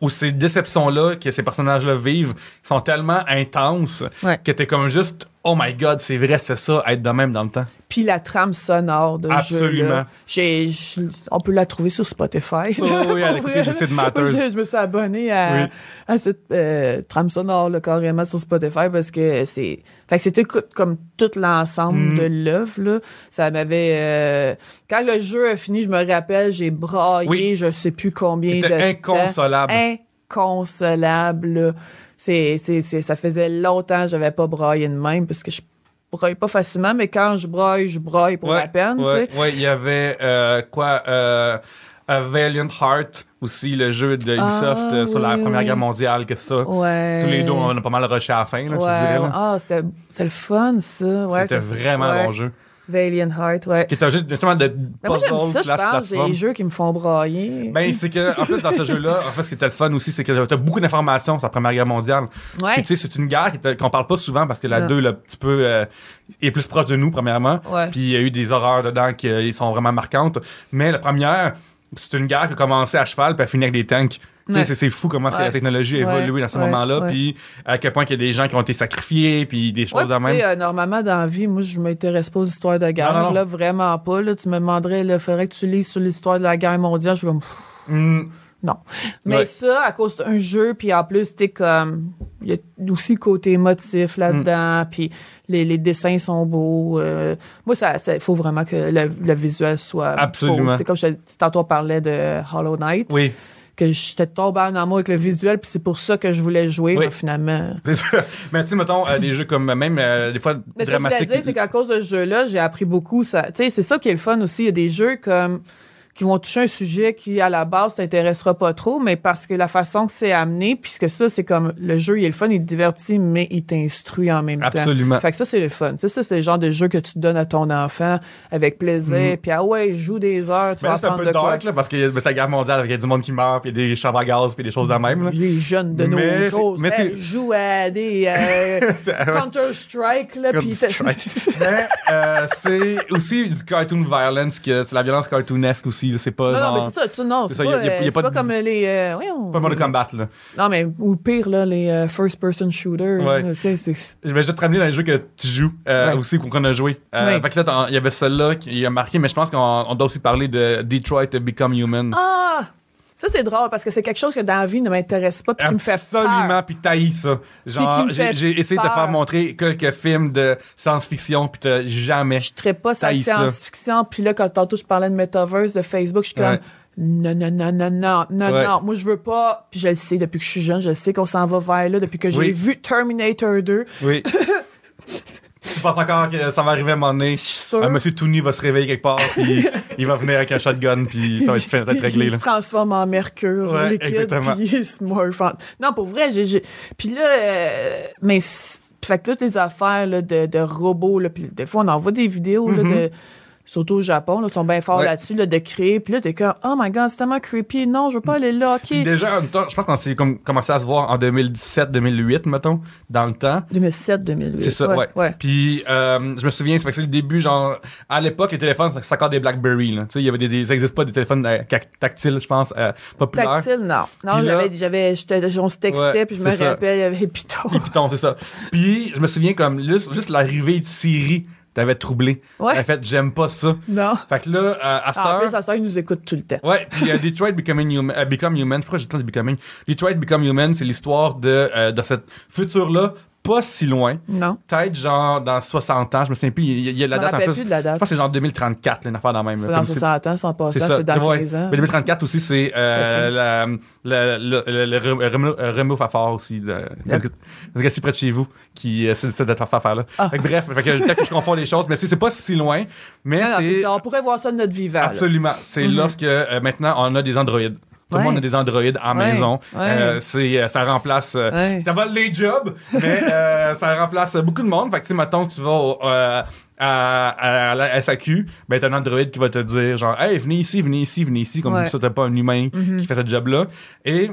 ou ces déceptions-là que ces personnages-là vivent, sont tellement intenses Ouais. que t'es comme juste, oh my god, c'est vrai, c'est ça, être de même dans le temps. puis la trame sonore de ce Absolument. J'ai, j'- on peut la trouver sur Spotify. Oh, oui, à [laughs] l'écouter du Sid Matters. Je, je me suis abonné à, Oui. à cette euh, trame sonore là, carrément sur Spotify parce que c'est. Fait que c'était co- comme tout l'ensemble Mm. de l'œuvre. là. Ça m'avait. euh, Quand le jeu a fini, je me rappelle, j'ai braillé, Oui. je sais plus combien de temps. inconsolable. Inconsolable. C'est, c'est, c'est, ça faisait longtemps que j'avais pas braillé de même parce que je braille pas facilement, mais quand je braille, je braille pour la peine. ouais, il y avait euh, quoi euh, A Valiant Heart aussi, le jeu de Ubisoft Ah, euh, sur la oui, Première oui. Guerre mondiale, que ça. Ouais. Tous les deux, on a pas mal rushé à la fin, là, dirais. Ah, c'était c'était le fun, ça. C'était ça, vraiment bon jeu. Valiant Heart, ouais. Qui est un jeu justement de Mais moi, j'aime puzzle ça, je slash pense, plateforme. des jeux qui me font brailler. Ben, c'est que, en plus, dans ce jeu-là, en fait, ce qui était le fun aussi, c'est que t'as beaucoup d'informations sur la Première Guerre mondiale. ouais. Puis, tu sais, c'est une guerre qu'on parle pas souvent parce que la Non. 2, là, un petit peu, euh, est plus proche de nous, premièrement. Ouais. Puis, il y a eu des horreurs dedans qui euh, sont vraiment marquantes. Mais la première, c'est une guerre qui a commencé à cheval puis a fini avec des tanks. Tu Ouais. c'est- c'est fou comment la technologie a évolué dans ce moment-là, puis à quel point il y a des gens qui ont été sacrifiés, puis des choses de tu même. euh, normalement, dans la vie, moi, je m'intéresse pas aux histoires de guerre. Non, non, non. Là, vraiment pas. Là, tu me demanderais, il faudrait que tu lises sur l'histoire de la guerre mondiale. Je suis comme, Hmm, non. Mais Ouais. ça, à cause d'un jeu, puis en plus, t'es comme, il y a aussi le côté émotif là-dedans, Mm. puis les, les dessins sont beaux. euh, moi, ça, il faut vraiment que le, le visuel soit Absolument. C'est comme je, tantôt on parlait de Hollow Knight, oui, que j'étais tombée en amour avec le visuel, puis c'est pour ça que je voulais jouer, Oui. finalement. c'est ça. Mais tu sais, mettons, euh, des jeux comme même, euh, des fois, Mais ce que je voulais dramatiques. dire, c'est qu'à cause de ce jeu-là, j'ai appris beaucoup. Ça, tu sais, c'est ça qui est le fun aussi. Il y a des jeux comme qui vont toucher un sujet qui, à la base, t'intéressera pas trop, mais parce que la façon que c'est amené, puisque ça, c'est comme le jeu, il est le fun, il te divertit, mais il t'instruit en même Absolument. temps. Fait que ça, c'est le fun. Tu sais, ça, c'est le genre de jeu que tu donnes à ton enfant avec plaisir, puis ah ouais, joue des heures, tu Mais vas là, c'est un apprendre peu de quoi. dark, là, parce que c'est la guerre mondiale, il y a du monde qui meurt, puis il y a des chambres à gaz, puis des choses de même, là. Les jeunes de nos Mais c'est- jours, mais hey, jouent à des euh, [laughs] Counter-Strike, là, puis c'est- Counter-Strike. Mais euh, c'est aussi du cartoon violence, que c'est la violence cartoonesque aussi, c'est pas Non, non, mais genre... c'est ça, tu, non, C'est pas, euh, pas comme les... euh, pas Mortal Kombat, là. Non, mais ou pire, là, les euh, first-person shooters. Ouais. là, Je vais juste te ramener dans les jeux que tu joues, euh, Ouais. aussi, qu'on a joué. Euh, Ouais. Fait que là, il y avait celle-là qui a marqué, mais je pense qu'on on doit aussi parler de Detroit Become Human. Ah! Ça, c'est drôle parce que c'est quelque chose que dans la vie ne m'intéresse pas puis qui me fait Absolument, peur. puis taillis ça. Genre, j'ai essayé de te faire montrer quelques films de science-fiction, puis t'as jamais. Je ne pas sa Taille science-fiction. Puis là, quand tantôt je parlais de Metaverse, de Facebook, je suis Ouais. comme... Non, non, non, non, non, non, Ouais. non. Moi, je veux pas. Puis je le sais depuis que je suis jeune, je sais qu'on s'en va vers là, depuis que j'ai Oui. vu Terminator 2. Oui. [laughs] tu penses encore que ça va arriver à un moment donné? Je suis sûre. Un monsieur Tooney va se réveiller quelque part, puis [laughs] il va venir avec un shotgun, puis ça va être, fait, ça va être réglé. il Là. se transforme en mercure Ouais, liquide puis [laughs] il se morph en- Non, pour vrai, j'ai... Puis là, euh, mais... Fait que toutes les affaires là, de, de robots, là, puis des fois, on envoie des vidéos là, de... Surtout au Japon, là, ils sont bien forts. Ouais. là-dessus, là, de créer. Puis là, t'es comme, oh my god, c'est tellement creepy. Non, je veux pas aller là, OK. déjà, en même temps, je pense qu'on s'est comme commencé à se voir en 2017-2008, mettons, dans le temps. 2007, 2008. C'est ça, ouais. ouais. Puis, euh, je me souviens, c'est parce que c'est le début, genre, à l'époque, les téléphones, c'est encore des Blackberry, là. Tu sais, il y avait des, des- ça existe pas des téléphones euh, tactiles, je pense, euh, populaires. Tactile, non. Non, j'avais, j'avais, j'étais- on se textait, Ouais, puis je me ça. rappelle, il y avait Python. Python, c'est ça. Puis, je me souviens comme, juste, juste l'arrivée de Siri t'avais troublé. Ouais. T'avais fait, j'aime pas ça. Non. Fait que là, euh, à cette En heure- plus, ça il nous écoute tout le temps. Ouais, puis euh, Detroit Becoming Human, euh, Become Human, pourquoi j'ai le temps de Becoming? Detroit Become Human, c'est l'histoire de, euh, de cette futur-là, pas si loin, Non. peut-être genre dans 60 ans, je me souviens plus, il y a, il y a la Je date en plus. plus de la Je pense que c'est genre 2034, là, une affaire dans même. C'est dans c'est- 60 ans, sans passer, c'est dans ouais. 15 ans. Mais 2034 aussi, c'est euh, Ok. la, la, le, le, le Remo- Fafard aussi, c'est si près de chez vous, qui euh, c'est cette affaire-là. Ah. Bref, fait que, peut-être que je confonds les choses, mais c'est c'est pas si loin, mais c'est. On pourrait voir ça de notre vivant. absolument, c'est Mhm. lorsque euh, maintenant on a des androïdes. Tout le monde a des androïdes en maison. Euh, c'est, euh, ça remplace. euh. Ça vole les jobs, mais euh, [laughs] ça remplace beaucoup de monde. Fait que, tu sais, mettons, tu vas au, à, à la SAQ, ben, t'as un androïde qui va te dire, genre, hey, venez ici, venez ici, venez ici, comme ça, t'as pas un humain Mhm. qui fait ce job-là. Et.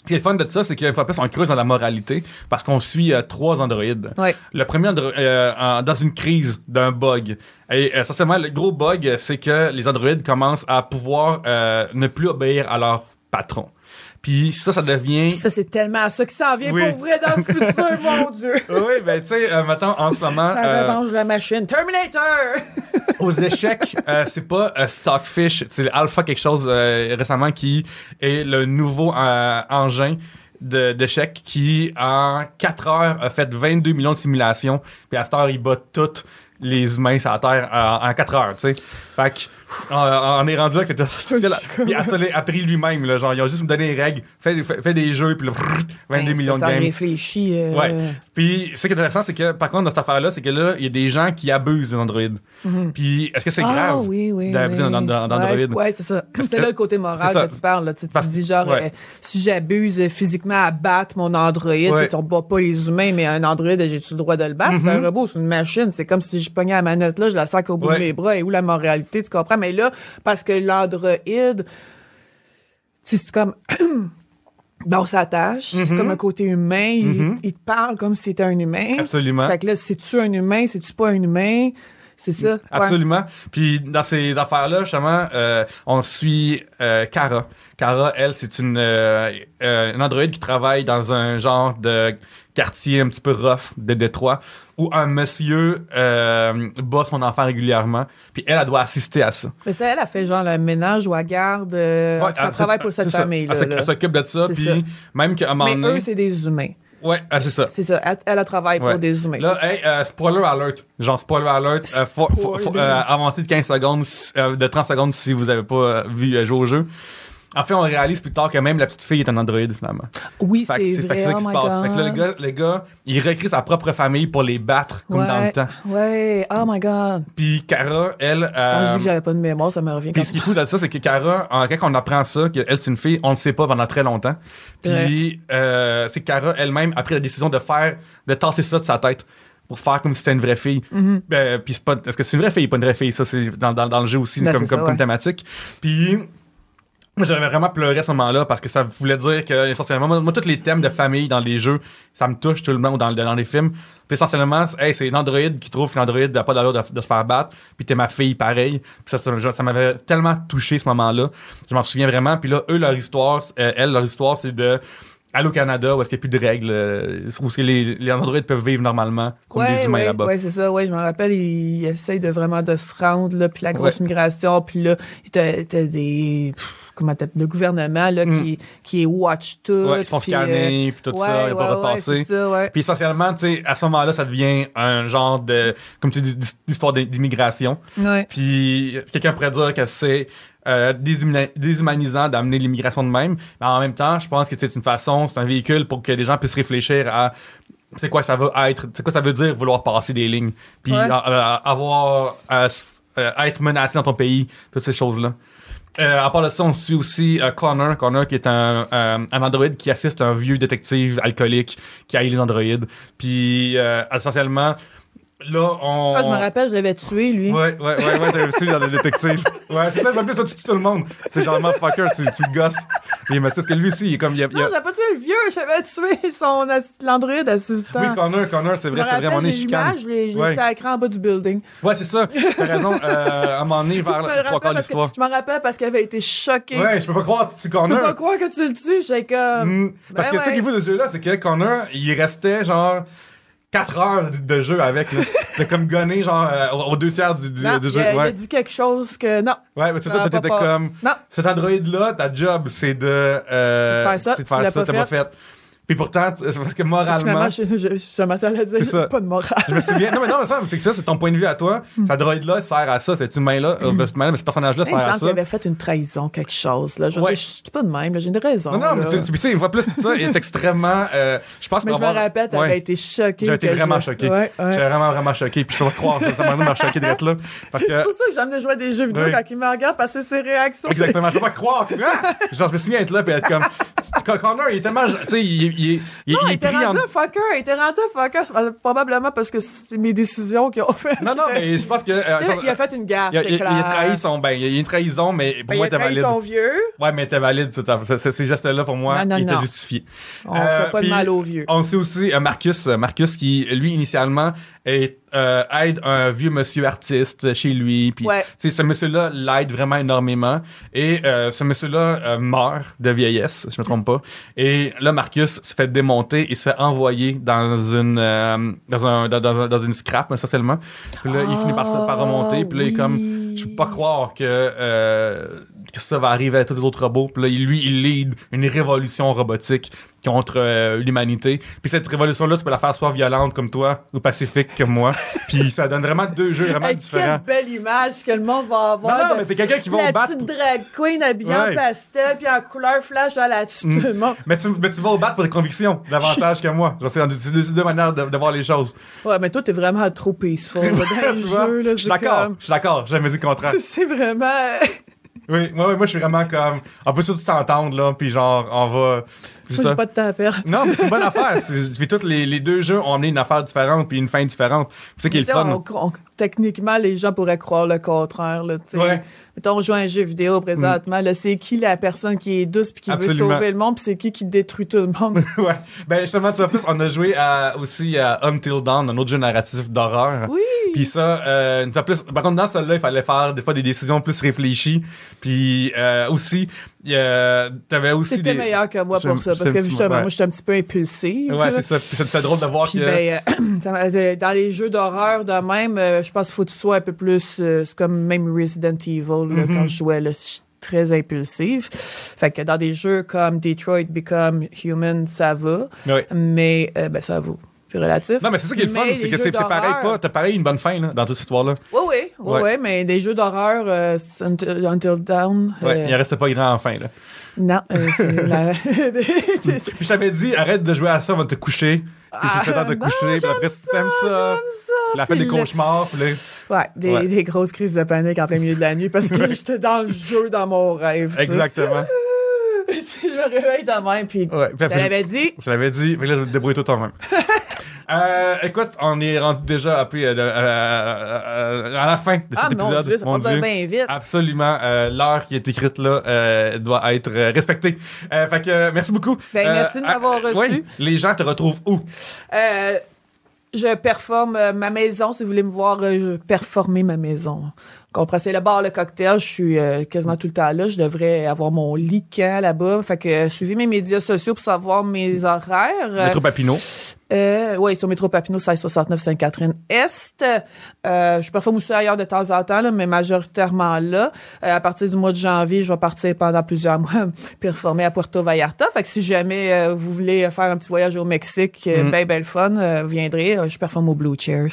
Ce qui est le fun de ça, c'est qu'une fois plus, on creuse dans la moralité parce qu'on suit euh, trois androïdes. Ouais. Le premier, andro- euh, en- dans une crise d'un bug. Et euh, essentiellement, le gros bug, c'est que les androïdes commencent à pouvoir euh, ne plus obéir à leur patron. Puis ça, ça devient... Ça, c'est tellement ça qui s'en vient Oui. pour vrai dans le [laughs] futur, mon Dieu. oui, ben tu sais, euh, mettons, en ce moment, La euh, revanche de la machine. Terminator! Aux échecs, euh, c'est pas euh, Stockfish, c'est Alpha quelque chose euh, récemment qui est le nouveau euh, engin d'échecs qui, en 4 heures, a fait 22 millions de simulations. Puis à cette heure, il bat toutes les humains sur la Terre euh, en 4 heures, tu sais. Fait que on, on est rendu là que se l'est appris lui-même, là. Genre, ils ont juste me donné les règles, fait, fait, fait des jeux, puis là, [laughs] 22 Ben, millions de ça, games. réfléchit. euh, Ouais. Puis, ce qui est intéressant, c'est que, par contre, dans cette affaire-là, c'est que là, il y a des gens qui abusent d'Android. Puis, est-ce que c'est Ah, grave oui, oui, d'abuser oui. dans Ouais, c'est- Ouais, c'est ça. C'est là le côté moral que tu parles. Là. Tu, Parce- dis genre, ouais. euh, si j'abuse physiquement à battre mon Android, tu sais, on bat pas les humains, mais un Android, j'ai-tu le droit de le battre? C'est un robot, c'est une machine. C'est comme si je pognais la manette là, je la sac au bout de mes bras. Et où la moralité, tu comprends? Mais là, parce que sais, c'est comme... [clears throat] Ben, on s'attache, Mm-hmm. c'est comme un côté humain. Il, il te parle comme si c'était un humain. Absolument. Fait que là, c'est-tu un humain, c'est-tu pas un humain? C'est ça? Ouais. Absolument. Puis dans ces affaires-là, justement, euh, on suit euh, Cara. Cara, elle, c'est une, euh, euh, une androïde qui travaille dans un genre de quartier un petit peu rough de Détroit où un monsieur euh, bat son enfant régulièrement. Puis elle, elle doit assister à ça. Mais ça, elle a fait genre le ménage ou elle garde. Euh, cas, elle travaille pour cette c'est ça. Elle là. Elle s'occupe de ça. Puis même qu'à un moment Mais eux, c'est des humains. ouais, ah, c'est ça. C'est ça. Elle, elle a travaillé Ouais. pour des humains. Là, hey, euh, spoiler alert. Genre, spoiler alert. euh, faut, faut- faut- Spoiler. avancez de 15 secondes, euh, de 30 secondes si vous avez pas vu jouer au jeu. En fait, on réalise plus tard que même la petite fille est un androïde, finalement. oui, c'est fait que vrai. c'est ça oh qui se my passe. Fait que là, le gars, le gars, il recrée sa propre famille pour les battre, comme ouais. dans le temps. Ouais. Oh my God. Puis Cara, elle. Quand euh, je dis que j'avais pas de mémoire, ça me revient puis ce qui est fou de ça, c'est que Cara, quand on apprend ça, qu'elle c'est une fille, on ne sait pas pendant très longtemps. Puis euh, c'est que Cara elle-même a pris la décision de faire, de tasser ça de sa tête pour faire comme si c'était une vraie fille. Euh, puis c'est pas, est-ce que c'est une vraie fille, pas une vraie fille? Ça c'est dans, dans, dans le jeu aussi Ben, comme, comme, ça, comme ouais. thématique. Puis j'avais vraiment pleuré à ce moment-là parce que ça voulait dire que, essentiellement, moi, moi, tous les thèmes de famille dans les jeux, ça me touche tout le monde dans, dans les films. Puis essentiellement, c'est- hey, c'est qui trouve que l'androïde n'a pas d'allure de, se faire battre, puis t'es ma fille pareil. Ça, ça, m'avait tellement touché ce moment-là. Je m'en souviens vraiment. Puis là, eux, leur histoire, euh, elles, leur histoire, c'est de au Canada où est-ce qu'il n'y a plus de règles, euh, où est-ce que les, les androïdes peuvent vivre normalement comme des humains ouais, là-bas? ouais, c'est ça. Ouais, je me rappelle, ils essayent de vraiment de se rendre, là, puis la grosse migration, puis là, t'as t'as des... Comment t'appelles le gouvernement, là, qui, qui watch tout. Mm. Ouais, ils sont puis, scannés, puis tout ça, il n'y a pas repasser. Puis essentiellement, tu sais, à ce moment-là, ça devient un genre de, comme tu dis, d'histoire d'immigration. Ouais. Puis quelqu'un pourrait dire que c'est euh, déshumani- déshumanisant d'amener l'immigration de même. Mais en même temps, je pense que c'est une façon, c'est un véhicule pour que les gens puissent réfléchir à c'est quoi ça va être, c'est quoi ça veut dire vouloir passer des lignes, puis Ouais. euh, euh, avoir à se- euh, être menacé dans ton pays, toutes ces choses-là. Euh, à part de ça, on suit aussi euh, Connor, Connor qui est un, euh, un androïde qui assiste un vieux détective alcoolique qui haït les androïdes. Puis euh, essentiellement, là, on... Ah, je me rappelle, je l'avais tué, lui. Ouais, ouais, ouais, ouais, t'as aussi dans le détective. Ouais, c'est ça, en plus, toi, tu tues tout le monde. C'est genre, motherfucker, tu, tu le gosses. Et, mais c'est parce que lui aussi, il est comme, il y a, il a- Non, j'avais pas tué le vieux, j'avais tué son l'androïde assistant. Oui, Connor, Connor, c'est vrai, c'est j'ai chicanes. l'image, je l'ai Ouais. sacré en bas du building. Ouais, c'est ça. T'as raison. Euh, à un moment donné, [laughs] vers me le le trois quarts de l'histoire. Je m'en rappelle parce qu'il avait été choqué. Ouais, je peux pas croire que tu tues Je peux pas Connor. croire que tu le tues, j'ai comme... Mm, Parce Ben que ouais. qu'il faut de ce jeu-là, c'est que Connor, il restait genre 4 heures de- jeu avec. C'était comme gonné, genre, euh, aux deux tiers du, du, Non, du il, jeu. a, il a Ouais, dit quelque chose que... Non, ouais mais c'est ça t'étais comme. non. Cet android-là, ta job, c'est de. Euh, C'est de faire ça, C'est de tu faire l'as ça, t'as pas fait. Puis pourtant, c'est parce que moralement. je, je, je m'attendais à dire C'est ça. pas de morale. Je me souviens. Non, mais non, mais ça, c'est que ça, c'est ton point de vue à toi. Ce droïde-là sert à ça, cet humain-là, euh, ce personnage-là Il sert à ça. avait fait une trahison, quelque chose. Là. Je Ouais. je suis pas de même, là, j'ai une raison. Non, non, mais là. tu sais, tu sais, une fois plus, ça est extrêmement. euh, je pense Mais je me rappelle, t'avais Ouais. été choqué. J'ai été vraiment je- choqué. Ouais. J'étais vraiment, vraiment choqué. Puis je peux pas croire que ça m'a choqué d'être là. Que. C'est pour ça que j'aime de jouer à des jeux vidéo quand ils me regardent parce que ses réactions. Exactement, je peux pas croire. Ah! Genre, je me souviens être là, puis être comme. Connor, il est tellement. Tu sais, il, il, il, il, Non, il il était en. rendu un fucker, il était rendu un fucker. Probablement parce que c'est mes décisions qui ont fait. Non, non, mais je pense que. euh, Il, a- il fait une gaffe, il il clair. il a trahi son. Ben, il y a une trahison, mais pour Ben, moi, il t'es a trahi valide. son vieux. Ouais, mais t'es valide, ces ces gestes-là, pour moi, étaient non. justifiés. On Euh, fait pas de mal aux vieux. On sait aussi euh, Marcus, Marcus qui, lui, initialement, est, euh, aide un vieux monsieur artiste chez lui. Puis, Ouais. tu sais, ce monsieur-là l'aide vraiment énormément. Et euh, ce monsieur-là euh, meurt de vieillesse, si je me trompe pas. Et là, Marcus se fait démonter et se fait envoyer dans une, euh, dans, un, dans, dans dans une scrap, essentiellement. Puis là, il finit par, se- par remonter. Puis là, il est comme, oui. je peux pas croire que euh, que ça va arriver à tous les autres robots. Puis là, lui, il lead une révolution robotique contre euh, l'humanité. Puis cette révolution-là, tu peux la faire soit violente comme toi ou pacifique comme moi. [laughs] puis ça donne vraiment deux jeux vraiment Hey, différents. quelle belle image que le monde va avoir. Non, non, mais t'es quelqu'un qui va la battre. petite drag queen habillée en Ouais. pastel puis en couleur flash à la dessus Mm. le monde. Mais tu, mais tu vas au battre pour tes convictions davantage [laughs] que moi. C'est deux, deux manières de, de voir les choses. Ouais, mais toi, t'es vraiment trop peaceful dans [laughs] jeux. là, Je suis d'accord. Je suis d'accord. J'ai jamais dit le contraire. C'est vraiment. Oui, moi, moi, je suis vraiment comme. On peut surtout s'entendre, là, puis genre, on va. J'ai pas de temps à perdre. Non, mais c'est une bonne affaire. Puis tous les, les deux jeux ont amené une affaire différente, puis une fin différente. C'est qui est le fun. on- on- techniquement, les gens pourraient croire le contraire. Là. Ouais. Mettons, on joue à un jeu vidéo présentement. là, C'est qui la personne qui est douce puis qui Absolument. veut sauver le monde, puis c'est qui qui détruit tout le monde? [laughs] ouais. Ben, justement, tu vois, plus, on a joué à, aussi à Until Dawn, un autre jeu narratif d'horreur. Oui. Puis ça, euh, plus, par contre, dans celui-là, il fallait faire des fois des décisions plus réfléchies. Puis euh, aussi, a- t'avais aussi C'était des. meilleur que moi pour ça. Parce que justement, ouais. moi, je suis un petit peu impulsive. Ouais, c'est ça. Puis ça te fait drôle de voir Puis que. ben, euh, [clears throat] euh, dans les jeux d'horreur de même, euh, je pense qu'il faut que tu sois un peu plus. euh, c'est comme même Resident Evil, là, Mhm. quand je jouais, là, très impulsive. Fait que dans des jeux comme Detroit Become Human, ça va. Ouais. Mais, euh, ben, ça va. C'est relatif. Non, mais c'est ça qui est le fun, c'est les que c'est pareil pas. T'as pareil une bonne fin, là, dans toute cette histoire-là. Oui, oui, oui, Ouais. mais des jeux d'horreur, euh, Until, Until Dawn. Ouais, euh, il en restait pas grand en fin, là. Non, euh, c'est [laughs] la. [laughs] je t'avais dit, arrête de jouer à ça, on va te coucher. Puis Ah, c'est fait de te non, coucher, puis après, tu t'aimes ça. Ça. La fin des le- cauchemars, puis là. Ouais, des, Ouais. des grosses crises de panique en plein milieu de la nuit parce que j'étais dans le jeu dans mon rêve. Exactement. Je me réveille de même, puis Ouais, après, l'avais dit. je l'avais dit, mais là, débrouille-toi toi-même. [laughs] Euh, écoute, on est rendu déjà après, euh, euh, à la fin de cet Ah, mon épisode. Dieu, ça mon Dieu. bien vite. Absolument. euh, L'heure qui est écrite là euh, doit être respectée. Fait que merci beaucoup. Ben, merci de m'avoir reçu. les gens te retrouvent où? Je performe euh, ma maison. Si vous voulez me voir euh, je performer ma maison. Comprends, c'est le bar, le cocktail. Je suis euh, quasiment tout le temps là. Je devrais avoir mon lit là-bas. Fait que euh, suivez mes médias sociaux pour savoir mes horaires. Euh, oui, sur Métro Papineau, 1669 Sainte-Catherine-Est. Euh, je performe aussi ailleurs de temps en temps, là, mais majoritairement là. Euh, à partir du mois de janvier, je vais partir pendant plusieurs mois [laughs] performer à Puerto Vallarta. Fait que si jamais euh, vous voulez faire un petit voyage au Mexique, euh, Mm. ben, ben le fun, euh, vous viendrez. Je performe au Blue Chairs.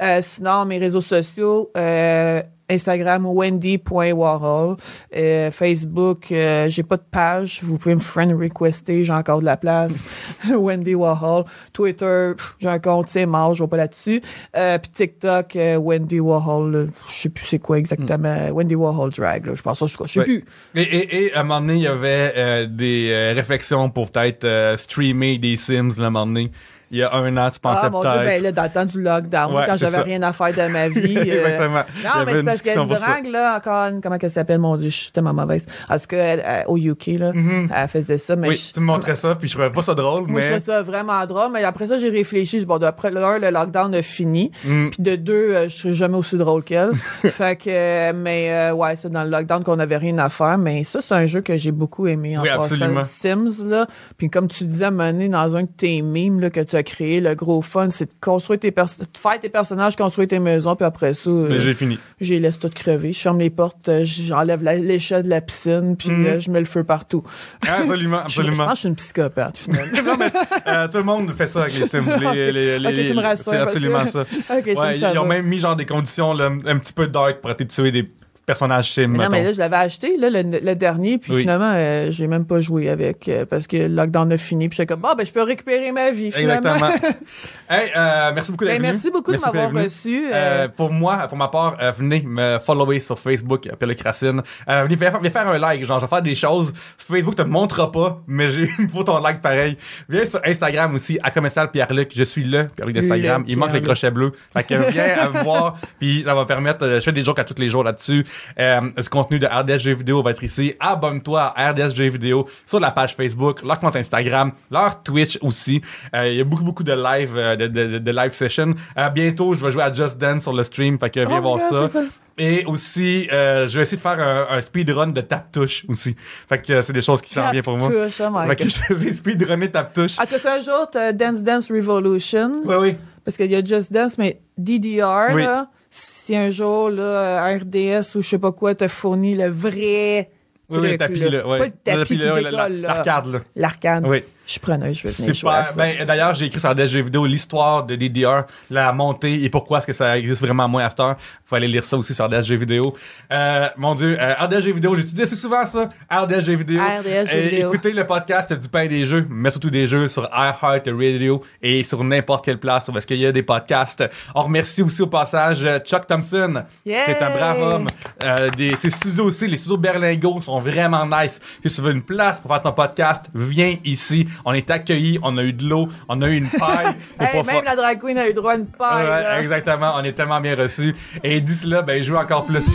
Euh, sinon, mes réseaux sociaux, euh, Instagram wendy.warhol, euh, Facebook, euh, j'ai pas de page, vous pouvez me friend requester, j'ai encore de la place. [laughs] Wendy Warhol, Twitter, j'ai un compte, c'est mort, je vais pas là-dessus. Euh, puis TikTok, Wendy Warhol, je sais plus c'est quoi exactement, Wendy Warhol drag, là, je pense ça, je sais Ouais. plus. Et, et, et à un moment donné, il y avait des réflexions pour peut-être streamer des Sims, là, à un moment donné. Il y a un an, tu pensais Ah mon dieu, ben là, dans le temps du lockdown, Ouais, quand j'avais rien à faire de ma vie. [laughs] euh, Exactement. Non, mais c'est parce qu'elle drague, là, encore, une- comment elle s'appelle, mon Dieu, je suis tellement mauvaise. En tout cas, elle, elle, au UK, là, elle faisait ça, mais. Oui, je- tu me montrais ça, puis je trouvais pas ça drôle, moi, je mais. trouvais ça vraiment drôle, mais après ça, j'ai réfléchi. Je bon, d'après le un, le lockdown a fini. Mm. Puis de deux, euh, je serais jamais aussi drôle qu'elle. [laughs] fait que, euh, mais euh, ouais, c'est dans le lockdown qu'on avait rien à faire. Mais ça, c'est un jeu que j'ai beaucoup aimé en Oui, passant. Sims, là. Puis comme tu disais, donné, dans un de tes mimes là, que tu créé, le gros fun, c'est de construire tes pers- de faire tes personnages, construire tes maisons, puis après ça, euh, Mais j'ai fini. je les laisse toutes crever. Je ferme les portes, euh, j'enlève l'échelle de la piscine, puis Mhm. euh, je mets le feu partout. Absolument, Je, [laughs] je absolument. pense que je suis une psychopathe, finalement. [laughs] Euh, tout le monde fait ça avec les Sims. Les, [laughs] les, les, rassure, c'est absolument que- ça. Les Ouais, ils ont même mis genre des conditions là, un petit peu dark pour être tuer des personnages Sims. Mais non, mais là, je l'avais acheté, là, le, le dernier, puis Oui. finalement, euh, j'ai même pas joué avec, euh, parce que le lockdown a fini, puis j'étais comme, bon, ben, je peux récupérer ma vie, finalement. Exactement. [laughs] hey, euh, merci beaucoup d'être Ben, venu. merci beaucoup Merci de m'avoir reçu. euh, Euh, pour moi, pour ma part, venez me follower sur Facebook, Pierre Cracine. Euh, venez, faire, venez faire un like, genre je vais faire des choses. Facebook te montrera pas, mais j'ai faut ton like pareil. Viens sur Instagram aussi, à commercial Pierre-Luc. Je suis le Pierre-Luc d'Instagram. Il manque les crochets bleus. Fait que viens à me [laughs] voir, puis ça va permettre. je fais des jokes à tous les jours là-dessus. Euh, ce contenu de RDS Jeux vidéo va être ici. Abonne-toi à RDS Jeux vidéo sur la page Facebook, leur compte Instagram, leur Twitch aussi. Euh, Il y a beaucoup beaucoup de live euh, de, de, de- live session. Euh, bientôt, je vais jouer à Just Dance sur le stream, fait que viens Oh voir God, ça. Et aussi, euh, je vais essayer de faire un, un speedrun de tap touche aussi. Fait que euh, c'est des choses qui s'en viennent pour moi. touche, oh Fait que [laughs] je de speedrunner tap touche. Ah, tu sais, un jour, Dance Dance Revolution, Oui, oui. parce qu'il y a Just Dance, mais DDR, Oui. là, si un jour, là, RDS ou je sais pas quoi te fournit le vrai Oui, oui, le tapis, là. là. ouais. Pas le tapis qui là, ouais, la- décolle, là. L'arcade, là. L'arcade. Oui. Je suis preneuse, je veux venir jouer à Super. ça. Ben, d'ailleurs, j'ai écrit sur la jeux vidéo l'histoire de DDR, la montée et pourquoi est-ce que ça existe vraiment moins à cette heure. Faut aller lire ça aussi sur RDS jeux vidéo. Euh, mon Dieu, euh, RDS jeux vidéo, j'utilise assez souvent ça. RDS jeux vidéo. RDS jeux vidéo. Écoutez le podcast du pain des jeux, mais surtout des jeux sur iHeart Radio et sur n'importe quelle place parce qu'il y a des podcasts. On remercie aussi au passage euh, Chuck Thompson. C'est un brave homme. Euh, des, ses studios aussi, les studios Berlingo sont vraiment nice. Si tu veux une place pour faire ton podcast, viens ici. On est accueillis, on a eu de l'eau, on a eu une paille. [laughs] Hey, même fa- la drag queen a eu droit à une paille. Ouais, exactement, on est tellement bien reçus. Et d'ici là, ben, jouez encore plus.